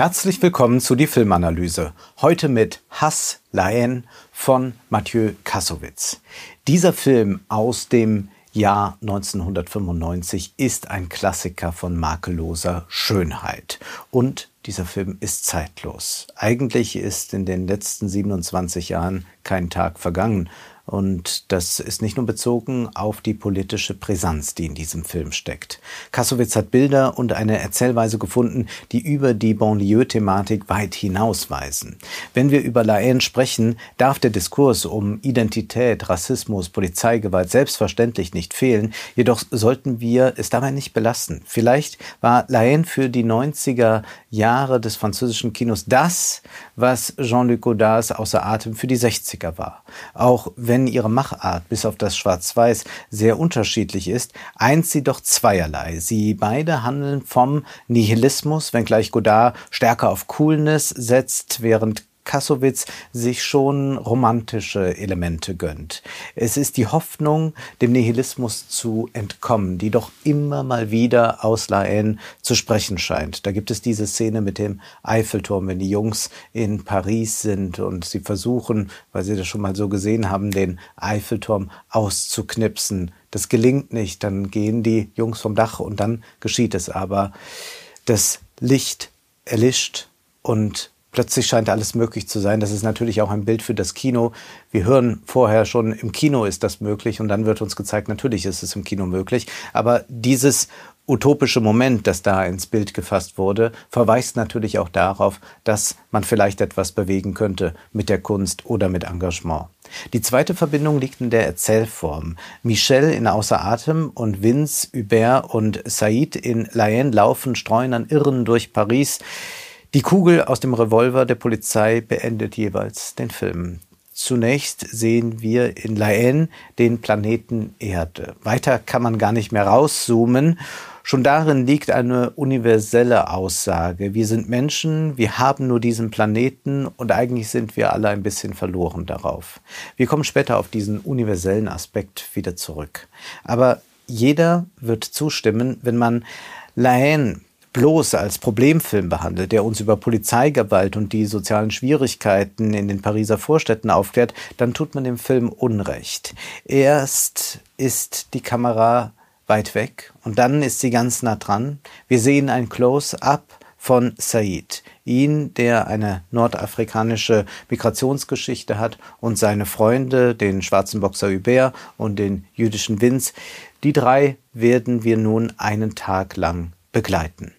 Herzlich willkommen zu die Filmanalyse. Heute mit Hass Laen von Mathieu Kassowitz. Dieser Film aus dem Jahr 1995 ist ein Klassiker von makelloser Schönheit. Und dieser Film ist zeitlos. Eigentlich ist in den letzten 27 Jahren kein Tag vergangen, und das ist nicht nur bezogen auf die politische Brisanz, die in diesem Film steckt. Kassowitz hat Bilder und eine Erzählweise gefunden, die über die Banlieue-Thematik weit hinausweisen. Wenn wir über Laen sprechen, darf der Diskurs um Identität, Rassismus, Polizeigewalt selbstverständlich nicht fehlen, jedoch sollten wir es dabei nicht belassen. Vielleicht war Laen für die 90er Jahre des französischen Kinos das, was Jean-Luc Godards außer Atem für die 60er war. Auch wenn wenn ihre Machart bis auf das Schwarz-Weiß sehr unterschiedlich ist, eint sie doch zweierlei. Sie beide handeln vom Nihilismus, wenngleich Godard stärker auf Coolness setzt, während Kassowitz sich schon romantische Elemente gönnt. Es ist die Hoffnung, dem Nihilismus zu entkommen, die doch immer mal wieder aus Laen zu sprechen scheint. Da gibt es diese Szene mit dem Eiffelturm, wenn die Jungs in Paris sind und sie versuchen, weil sie das schon mal so gesehen haben, den Eiffelturm auszuknipsen. Das gelingt nicht, dann gehen die Jungs vom Dach und dann geschieht es aber. Das Licht erlischt und plötzlich scheint alles möglich zu sein. Das ist natürlich auch ein Bild für das Kino. Wir hören vorher schon, im Kino ist das möglich und dann wird uns gezeigt, natürlich ist es im Kino möglich. Aber dieses utopische Moment, das da ins Bild gefasst wurde, verweist natürlich auch darauf, dass man vielleicht etwas bewegen könnte mit der Kunst oder mit Engagement. Die zweite Verbindung liegt in der Erzählform. Michel in Außer Atem und Vince, Hubert und Said in Laen laufen, streuen an Irren durch Paris. Die Kugel aus dem Revolver der Polizei beendet jeweils den Film. Zunächst sehen wir in Laen den Planeten Erde. Weiter kann man gar nicht mehr rauszoomen. Schon darin liegt eine universelle Aussage. Wir sind Menschen, wir haben nur diesen Planeten und eigentlich sind wir alle ein bisschen verloren darauf. Wir kommen später auf diesen universellen Aspekt wieder zurück. Aber jeder wird zustimmen, wenn man Laen bloß als Problemfilm behandelt, der uns über Polizeigewalt und die sozialen Schwierigkeiten in den Pariser Vorstädten aufklärt, dann tut man dem Film Unrecht. Erst ist die Kamera weit weg und dann ist sie ganz nah dran. Wir sehen ein Close-up von Said. Ihn, der eine nordafrikanische Migrationsgeschichte hat und seine Freunde, den schwarzen Boxer Hubert und den jüdischen Vince. Die drei werden wir nun einen Tag lang begleiten.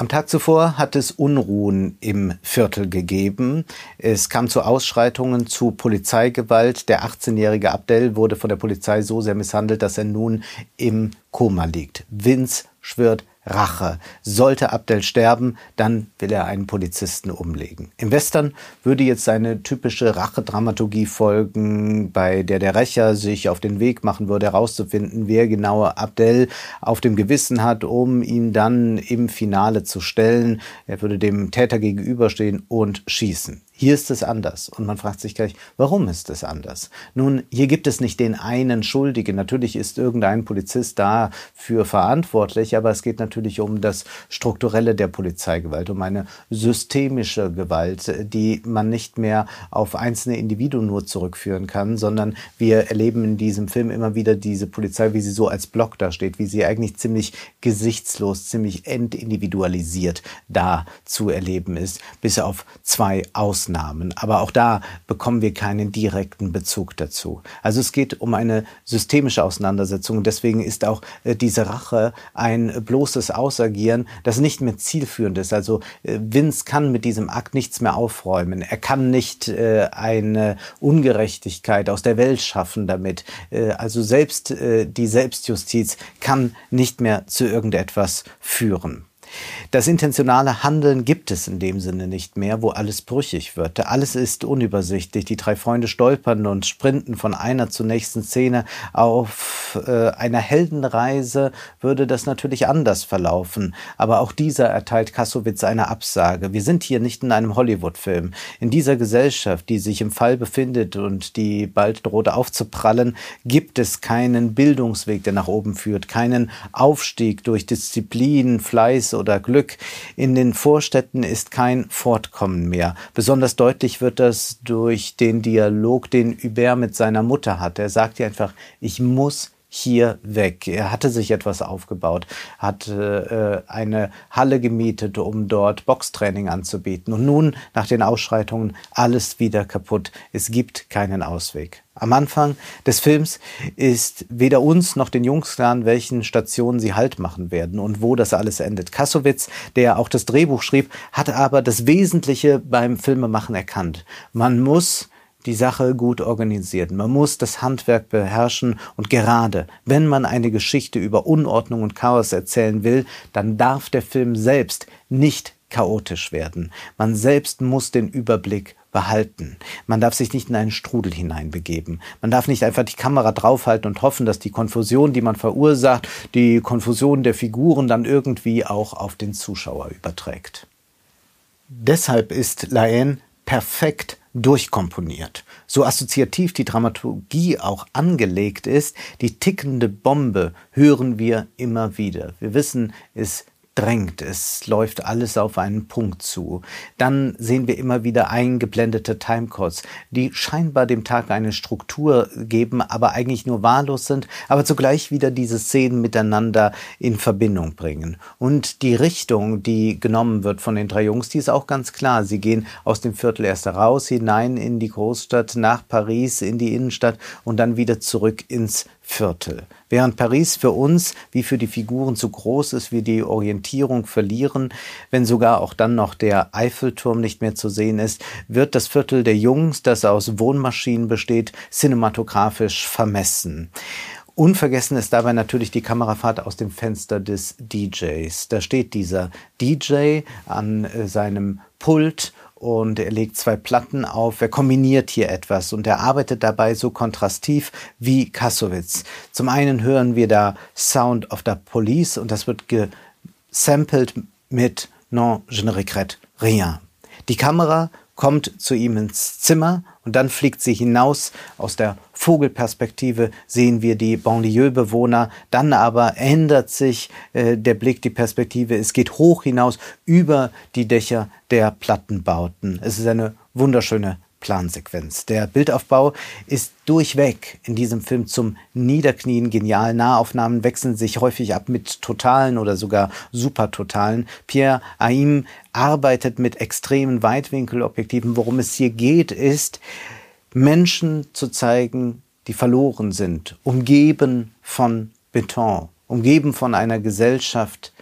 Am Tag zuvor hat es Unruhen im Viertel gegeben. Es kam zu Ausschreitungen, zu Polizeigewalt. Der 18-jährige Abdel wurde von der Polizei so sehr misshandelt, dass er nun im Koma liegt. Vince schwört Rache. Sollte Abdel sterben, dann will er einen Polizisten umlegen. Im Western würde jetzt seine typische Rachedramaturgie folgen, bei der der Rächer sich auf den Weg machen würde, herauszufinden, wer genau Abdel auf dem Gewissen hat, um ihn dann im Finale zu stellen. Er würde dem Täter gegenüberstehen und schießen. Hier ist es anders. Und man fragt sich gleich, warum ist es anders? Nun, hier gibt es nicht den einen Schuldigen. Natürlich ist irgendein Polizist dafür verantwortlich, aber es geht natürlich um das Strukturelle der Polizeigewalt, um eine systemische Gewalt, die man nicht mehr auf einzelne Individuen nur zurückführen kann, sondern wir erleben in diesem Film immer wieder diese Polizei, wie sie so als Block da steht, wie sie eigentlich ziemlich gesichtslos, ziemlich entindividualisiert da zu erleben ist, bis auf zwei Ausnahmen. Ausnahmen, aber auch da bekommen wir keinen direkten Bezug dazu. Also es geht um eine systemische Auseinandersetzung und deswegen ist auch äh, diese Rache ein bloßes Ausagieren, das nicht mehr zielführend ist. Also äh, Vince kann mit diesem Akt nichts mehr aufräumen. Er kann nicht äh, eine Ungerechtigkeit aus der Welt schaffen damit. Also selbst die Selbstjustiz kann nicht mehr zu irgendetwas führen. Das intentionale Handeln gibt es in dem Sinne nicht mehr, wo alles brüchig wird. Alles ist unübersichtlich. Die drei Freunde stolpern und sprinten von einer zur nächsten Szene. Auf äh, einer Heldenreise würde das natürlich anders verlaufen. Aber auch dieser erteilt Kassowitz eine Absage. Wir sind hier nicht in einem Hollywood-Film. In dieser Gesellschaft, die sich im Fall befindet und die bald droht aufzuprallen, gibt es keinen Bildungsweg, der nach oben führt, keinen Aufstieg durch Disziplin, Fleiß oder Glück. In den Vorstädten ist kein Fortkommen mehr. Besonders deutlich wird das durch den Dialog, den Hubert mit seiner Mutter hat. Er sagt ihr einfach, ich muss hier weg. Er hatte sich etwas aufgebaut, hat äh, eine Halle gemietet, um dort Boxtraining anzubieten. Und nun, nach den Ausschreitungen, alles wieder kaputt. Es gibt keinen Ausweg. Am Anfang des Films ist weder uns noch den Jungs klar, an welchen Stationen sie Halt machen werden und wo das alles endet. Kassowitz, der auch das Drehbuch schrieb, hat aber das Wesentliche beim Filmemachen erkannt. Man muss die Sache gut organisiert. Man muss das Handwerk beherrschen und gerade wenn man eine Geschichte über Unordnung und Chaos erzählen will, dann darf der Film selbst nicht chaotisch werden. Man selbst muss den Überblick behalten. Man darf sich nicht in einen Strudel hineinbegeben. Man darf nicht einfach die Kamera draufhalten und hoffen, dass die Konfusion, die man verursacht, die Konfusion der Figuren dann irgendwie auch auf den Zuschauer überträgt. Deshalb ist Laen perfekt durchkomponiert. So assoziativ die Dramaturgie auch angelegt ist, die tickende Bombe hören wir immer wieder. Wir wissen, es drängt, es läuft alles auf einen Punkt zu. Dann sehen wir immer wieder eingeblendete Timecodes, die scheinbar dem Tag eine Struktur geben, aber eigentlich nur wahllos sind, aber zugleich wieder diese Szenen miteinander in Verbindung bringen. Und die Richtung, die genommen wird von den drei Jungs, die ist auch ganz klar. Sie gehen aus dem Viertel erst heraus, hinein in die Großstadt, nach Paris, in die Innenstadt und dann wieder zurück ins Viertel. Während Paris für uns wie für die Figuren zu groß ist, wir die Orientierung verlieren, wenn sogar auch dann noch der Eiffelturm nicht mehr zu sehen ist, wird das Viertel der Jungs, das aus Wohnmaschinen besteht, cinematografisch vermessen. Unvergessen ist dabei natürlich die Kamerafahrt aus dem Fenster des DJs. Da steht dieser DJ an äh, seinem Pult und er legt zwei Platten auf. Er kombiniert hier etwas und er arbeitet dabei so kontrastiv wie Kassowitz. Zum einen hören wir da Sound of the Police und das wird gesampelt mit Non, je ne regrette rien. Die Kamera kommt zu ihm ins Zimmer und dann fliegt sie hinaus. Aus der Vogelperspektive sehen wir die Banlieue-Bewohner. Dann aber ändert sich äh, der Blick, die Perspektive. Es geht hoch hinaus über die Dächer der Plattenbauten. Es ist eine wunderschöne Plansequenz. Der Bildaufbau ist durchweg in diesem Film zum Niederknien genial. Nahaufnahmen wechseln sich häufig ab mit totalen oder sogar supertotalen. Pierre Aim arbeitet mit extremen Weitwinkelobjektiven. Worum es hier geht, ist, Menschen zu zeigen, die verloren sind, umgeben von Beton, umgeben von einer Gesellschaft,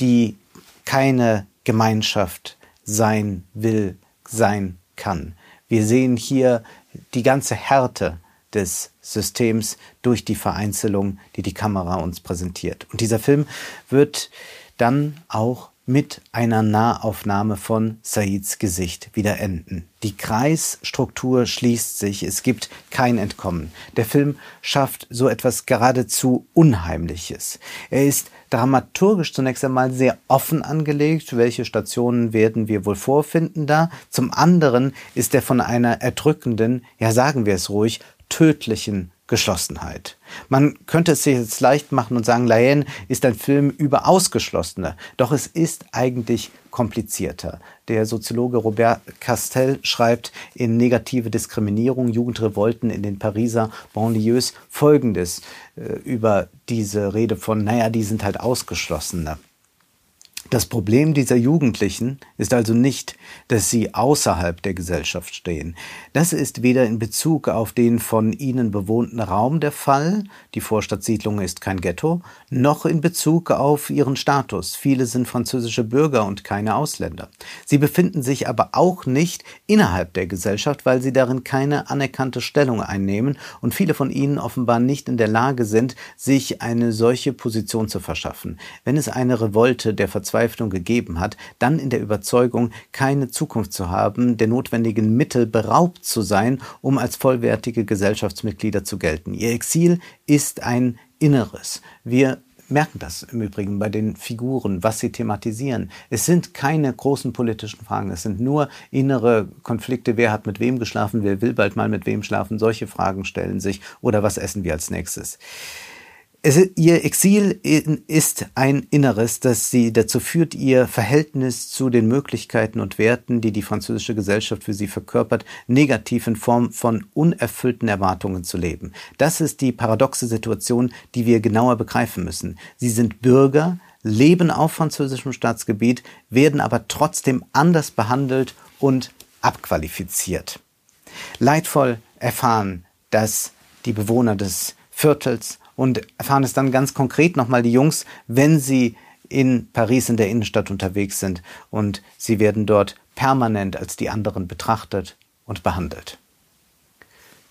die keine Gemeinschaft sein will, sein kann. Wir sehen hier die ganze Härte des Systems durch die Vereinzelung, die die Kamera uns präsentiert. Und dieser Film wird dann auch mit einer Nahaufnahme von Saids Gesicht wieder enden. Die Kreisstruktur schließt sich, es gibt kein Entkommen. Der Film schafft so etwas geradezu Unheimliches. Er ist dramaturgisch zunächst einmal sehr offen angelegt. Welche Stationen werden wir wohl vorfinden da? Zum anderen ist er von einer erdrückenden, ja sagen wir es ruhig, tödlichen Geschlossenheit. Man könnte es sich jetzt leicht machen und sagen, Laen ist ein Film über Ausgeschlossene. Doch es ist eigentlich komplizierter. Der Soziologe Robert Castel schreibt in Negative Diskriminierung, Jugendrevolten in den Pariser Banlieues Folgendes äh, über diese Rede von, naja, die sind halt Ausgeschlossene. Das Problem dieser Jugendlichen ist also nicht, dass sie außerhalb der Gesellschaft stehen. Das ist weder in Bezug auf den von ihnen bewohnten Raum der Fall, die Vorstadtsiedlung ist kein Ghetto, noch in Bezug auf ihren Status. Viele sind französische Bürger und keine Ausländer. Sie befinden sich aber auch nicht innerhalb der Gesellschaft, weil sie darin keine anerkannte Stellung einnehmen und viele von ihnen offenbar nicht in der Lage sind, sich eine solche Position zu verschaffen. Wenn es eine Revolte der Verzweiflung Verzweiflung gegeben hat, dann in der Überzeugung, keine Zukunft zu haben, der notwendigen Mittel beraubt zu sein, um als vollwertige Gesellschaftsmitglieder zu gelten. Ihr Exil ist ein Inneres. Wir merken das im Übrigen bei den Figuren, was sie thematisieren. Es sind keine großen politischen Fragen, es sind nur innere Konflikte, wer hat mit wem geschlafen, wer will bald mal mit wem schlafen, solche Fragen stellen sich oder was essen wir als nächstes. Es, ihr Exil ist ein Inneres, das sie dazu führt, ihr Verhältnis zu den Möglichkeiten und Werten, die die französische Gesellschaft für sie verkörpert, negativ in Form von unerfüllten Erwartungen zu leben. Das ist die paradoxe Situation, die wir genauer begreifen müssen. Sie sind Bürger, leben auf französischem Staatsgebiet, werden aber trotzdem anders behandelt und abqualifiziert. Leidvoll erfahren, dass die Bewohner des Viertels und erfahren es dann ganz konkret nochmal die Jungs, wenn sie in Paris in der Innenstadt unterwegs sind und sie werden dort permanent als die anderen betrachtet und behandelt.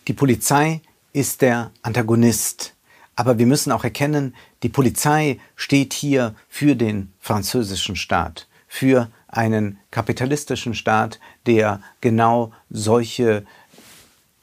Die Polizei ist der Antagonist, aber wir müssen auch erkennen, die Polizei steht hier für den französischen Staat, für einen kapitalistischen Staat, der genau solche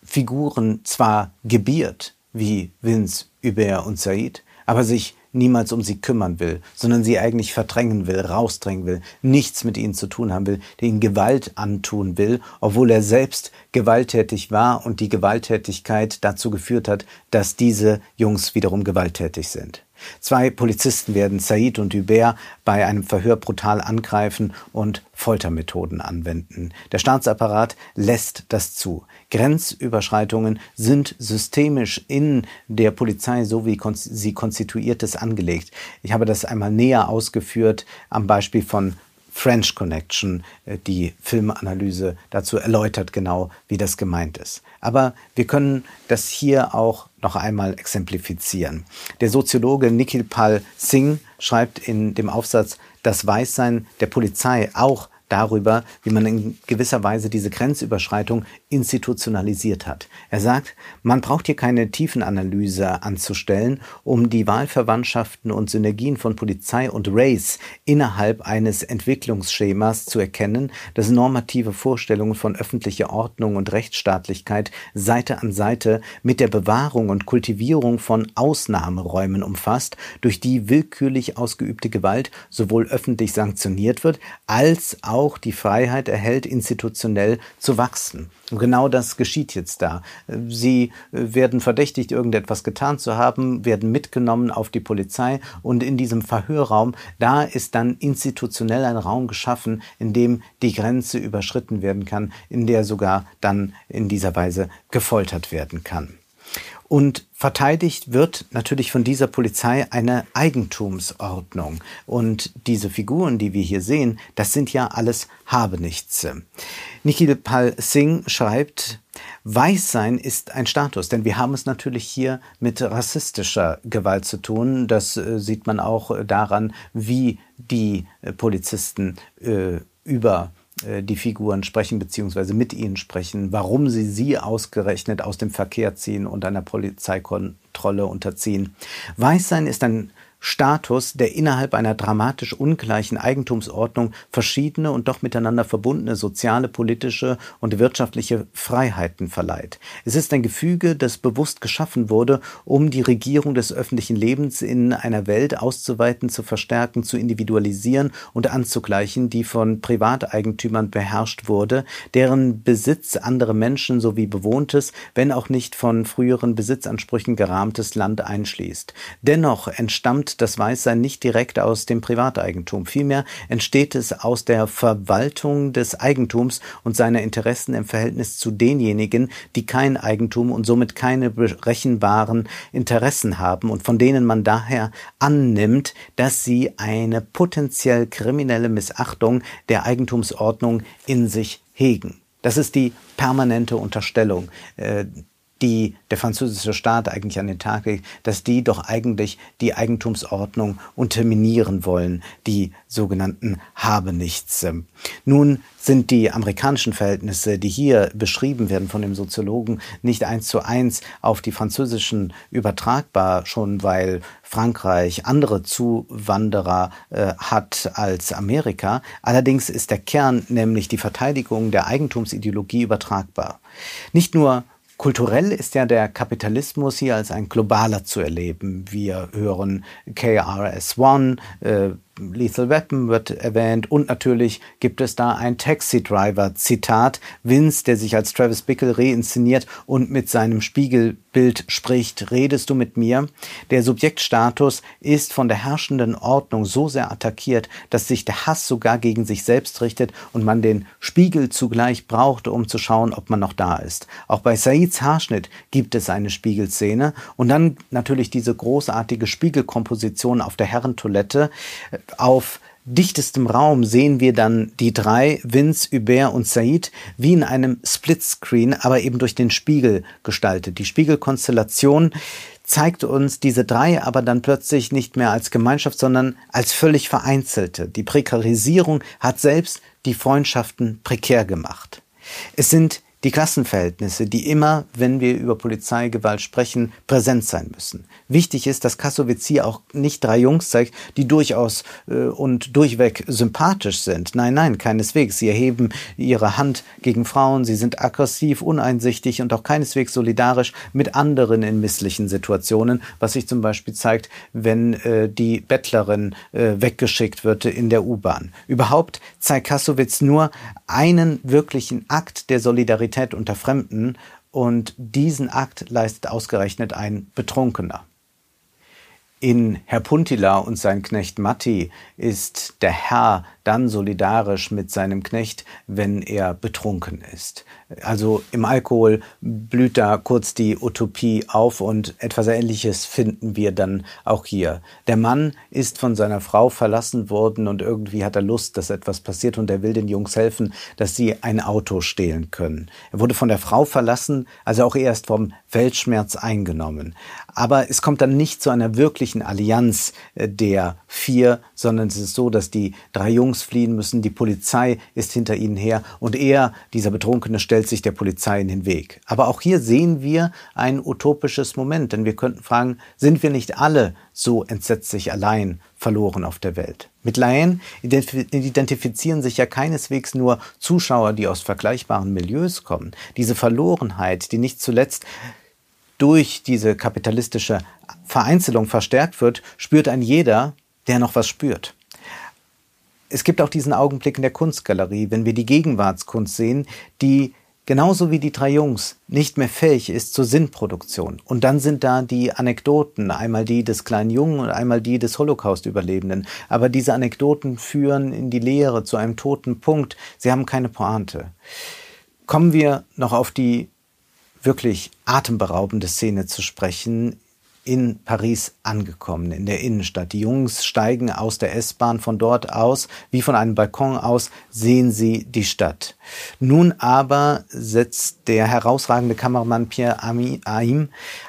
Figuren zwar gebiert, wie Vince, Hubert und Said, aber sich niemals um sie kümmern will, sondern sie eigentlich verdrängen will, rausdrängen will, nichts mit ihnen zu tun haben will, ihnen Gewalt antun will, obwohl er selbst gewalttätig war und die Gewalttätigkeit dazu geführt hat, dass diese Jungs wiederum gewalttätig sind. Zwei Polizisten werden Said und Hubert bei einem Verhör brutal angreifen und Foltermethoden anwenden. Der Staatsapparat lässt das zu. Grenzüberschreitungen sind systemisch in der Polizei, so wie sie konstituiert ist, angelegt. Ich habe das einmal näher ausgeführt am Beispiel von French Connection, äh, die Filmanalyse dazu erläutert genau, wie das gemeint ist. Aber wir können das hier auch noch einmal exemplifizieren. Der Soziologe Nikhil Pal Singh schreibt in dem Aufsatz Das Weißsein der Polizei auch darüber, wie man in gewisser Weise diese Grenzüberschreitung institutionalisiert hat. Er sagt, man braucht hier keine Tiefenanalyse anzustellen, um die Wahlverwandtschaften und Synergien von Polizei und Race innerhalb eines Entwicklungsschemas zu erkennen, das normative Vorstellungen von öffentlicher Ordnung und Rechtsstaatlichkeit Seite an Seite mit der Bewahrung und Kultivierung von Ausnahmeräumen umfasst, durch die willkürlich ausgeübte Gewalt sowohl öffentlich sanktioniert wird, als auch auch die Freiheit erhält, institutionell zu wachsen. Genau das geschieht jetzt da. Sie äh, werden verdächtigt, irgendetwas getan zu haben, werden mitgenommen auf die Polizei und in diesem Verhörraum, da ist dann institutionell ein Raum geschaffen, in dem die Grenze überschritten werden kann, in der sogar dann in dieser Weise gefoltert werden kann. Und verteidigt wird natürlich von dieser Polizei eine Eigentumsordnung. Und diese Figuren, die wir hier sehen, das sind ja alles Habenichts. Nikhil Pal Singh schreibt, Weißsein ist ein Status, denn wir haben es natürlich hier mit rassistischer Gewalt zu tun. Das äh, sieht man auch daran, wie die äh, Polizisten äh, über die Figuren sprechen beziehungsweise mit ihnen sprechen, warum sie sie ausgerechnet aus dem Verkehr ziehen und einer Polizeikontrolle unterziehen. Weißsein ist ein Status, der innerhalb einer dramatisch ungleichen Eigentumsordnung verschiedene und doch miteinander verbundene soziale, politische und wirtschaftliche Freiheiten verleiht. Es ist ein Gefüge, das bewusst geschaffen wurde, um die Regierung des öffentlichen Lebens in einer Welt auszuweiten, zu verstärken, zu individualisieren und anzugleichen, die von Privateigentümern beherrscht wurde, deren Besitz andere Menschen sowie bewohntes, wenn auch nicht von früheren Besitzansprüchen gerahmtes Land einschließt. Dennoch entstammt kommt das Weißsein nicht direkt aus dem Privateigentum. Vielmehr entsteht es aus der Verwaltung des Eigentums und seiner Interessen im Verhältnis zu denjenigen, die kein Eigentum und somit keine berechenbaren Interessen haben und von denen man daher annimmt, dass sie eine potenziell kriminelle Missachtung der Eigentumsordnung in sich hegen. Das ist die permanente Unterstellung. Die der französische Staat eigentlich an den Tag legt, dass die doch eigentlich die Eigentumsordnung unterminieren wollen, die sogenannten Habenichts. Nun sind die amerikanischen Verhältnisse, die hier beschrieben werden von dem Soziologen, nicht eins zu eins auf die französischen übertragbar, schon weil Frankreich andere Zuwanderer äh, hat als Amerika. Allerdings ist der Kern, nämlich die Verteidigung der Eigentumsideologie, übertragbar. Nicht nur Kulturell ist ja der Kapitalismus hier als ein globaler zu erleben. Wir hören KRS-One, äh, Lethal Weapon wird erwähnt und natürlich gibt es da ein Taxi Driver Zitat. Vince, der sich als Travis Bickle reinszeniert und mit seinem Spiegelbild spricht, redest du mit mir? Der Subjektstatus ist von der herrschenden Ordnung so sehr attackiert, dass sich der Hass sogar gegen sich selbst richtet und man den Spiegel zugleich braucht, um zu schauen, ob man noch da ist. Auch bei Saids Haarschnitt gibt es eine Spiegelszene und dann natürlich diese großartige Spiegelkomposition auf der Herrentoilette auf dichtestem Raum sehen wir dann die drei, Vince, Hubert und Said, wie in einem Splitscreen, aber eben durch den Spiegel gestaltet. Die Spiegelkonstellation zeigt uns diese drei aber dann plötzlich nicht mehr als Gemeinschaft, sondern als völlig vereinzelte. Die Prekarisierung hat selbst die Freundschaften prekär gemacht. Es sind die Klassenverhältnisse, die immer, wenn wir über Polizeigewalt sprechen, präsent sein müssen. Wichtig ist, dass Kassowitz hier auch nicht drei Jungs zeigt, die durchaus äh, und durchweg sympathisch sind. Nein, nein, keineswegs. Sie erheben ihre Hand gegen Frauen, sie sind aggressiv, uneinsichtig und auch keineswegs solidarisch mit anderen in misslichen Situationen, was sich zum Beispiel zeigt, wenn äh, die Bettlerin äh, weggeschickt wird in der U-Bahn. Überhaupt zeigt Kassowitz nur einen wirklichen Akt der Solidarität Solidarität unter Fremden und diesen Akt leistet ausgerechnet ein Betrunkener. In Herr Puntila und sein Knecht Matti ist der Herr dann solidarisch mit seinem Knecht, wenn er betrunken ist. Also im Alkohol blüht da kurz die Utopie auf und etwas Ähnliches finden wir dann auch hier. Der Mann ist von seiner Frau verlassen worden und irgendwie hat er Lust, dass etwas passiert und er will den Jungs helfen, dass sie ein Auto stehlen können. Er wurde von der Frau verlassen, also auch erst vom Weltschmerz eingenommen. Aber es kommt dann nicht zu einer wirklichen Allianz äh, der vier, sondern es ist so, dass die drei Jungs fliehen müssen, die Polizei ist hinter ihnen her und er, dieser Betrunkene, stellt stellt sich der Polizei in den Weg. Aber auch hier sehen wir ein utopisches Moment, denn wir könnten fragen, sind wir nicht alle so entsetzlich allein verloren auf der Welt? Mit Laien identifizieren sich ja keineswegs nur Zuschauer, die aus vergleichbaren Milieus kommen. Diese Verlorenheit, die nicht zuletzt durch diese kapitalistische Vereinzelung verstärkt wird, spürt ein jeder, der noch was spürt es gibt auch diesen Augenblick in der Kunstgalerie, wenn wir die Gegenwartskunst sehen, die genauso wie die drei Jungs nicht mehr fähig ist zur Sinnproduktion. Und dann sind da die Anekdoten, einmal die des kleinen Jungen und einmal die des Holocaust-Überlebenden. Aber diese Anekdoten führen in die Leere zu einem toten Punkt. Sie haben keine Pointe. Kommen wir noch auf die wirklich atemberaubende Szene zu sprechen, in Paris angekommen, in der Innenstadt. Die Jungs steigen aus der S-Bahn. Von dort aus, wie von einem Balkon aus, sehen sie die Stadt. Nun aber setzt der herausragende Kameramann Pierre Aim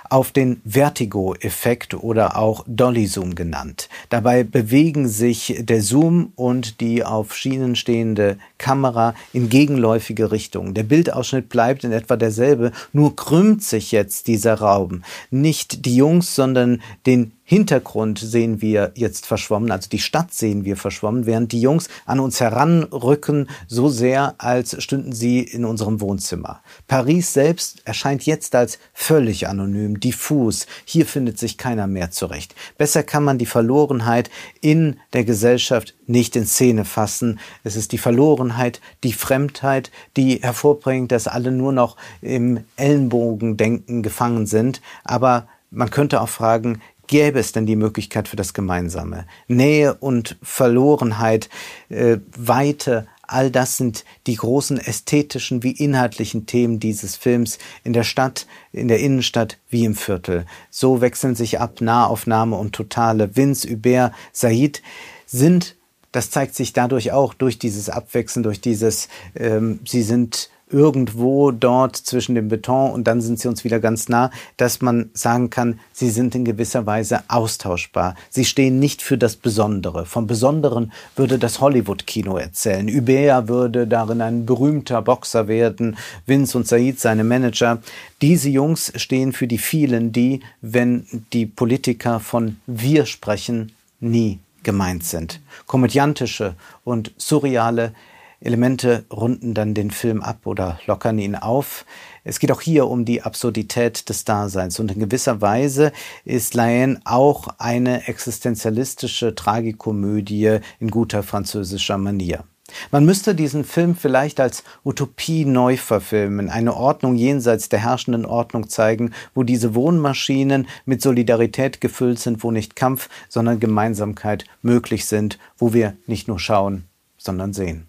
auf den Vertigo-Effekt oder auch Dolly-Zoom genannt. Dabei bewegen sich der Zoom und die auf Schienen stehende Kamera in gegenläufige Richtungen. Der Bildausschnitt bleibt in etwa derselbe, nur krümmt sich jetzt dieser Raum. Nicht die Jungs, sondern den Hintergrund sehen wir jetzt verschwommen, also die Stadt sehen wir verschwommen, während die Jungs an uns heranrücken, so sehr, als stünden sie in unserem Wohnzimmer. Paris selbst erscheint jetzt als völlig anonym, diffus. Hier findet sich keiner mehr zurecht. Besser kann man die Verlorenheit in der Gesellschaft nicht in Szene fassen. Es ist die Verlorenheit, die Fremdheit, die hervorbringt, dass alle nur noch im Ellenbogendenken gefangen sind. Aber man könnte auch fragen, gäbe es denn die Möglichkeit für das Gemeinsame? Nähe und Verlorenheit, äh, Weite, all das sind die großen ästhetischen wie inhaltlichen Themen dieses Films in der Stadt, in der Innenstadt wie im Viertel. So wechseln sich ab Nahaufnahme und totale. Vince, Hubert, Said sind, das zeigt sich dadurch auch durch dieses Abwechseln, durch dieses, ähm, sie sind irgendwo dort zwischen dem Beton und dann sind sie uns wieder ganz nah, dass man sagen kann, sie sind in gewisser Weise austauschbar. Sie stehen nicht für das Besondere. Vom Besonderen würde das Hollywood-Kino erzählen. Ubea würde darin ein berühmter Boxer werden, Vince und Said seine Manager. Diese Jungs stehen für die vielen, die, wenn die Politiker von wir sprechen, nie gemeint sind. Komödiantische und surreale Elemente runden dann den Film ab oder lockern ihn auf. Es geht auch hier um die Absurdität des Daseins und in gewisser Weise ist Laine auch eine existenzialistische Tragikomödie in guter französischer Manier. Man müsste diesen Film vielleicht als Utopie neu verfilmen, eine Ordnung jenseits der herrschenden Ordnung zeigen, wo diese Wohnmaschinen mit Solidarität gefüllt sind, wo nicht Kampf, sondern Gemeinsamkeit möglich sind, wo wir nicht nur schauen, sondern sehen.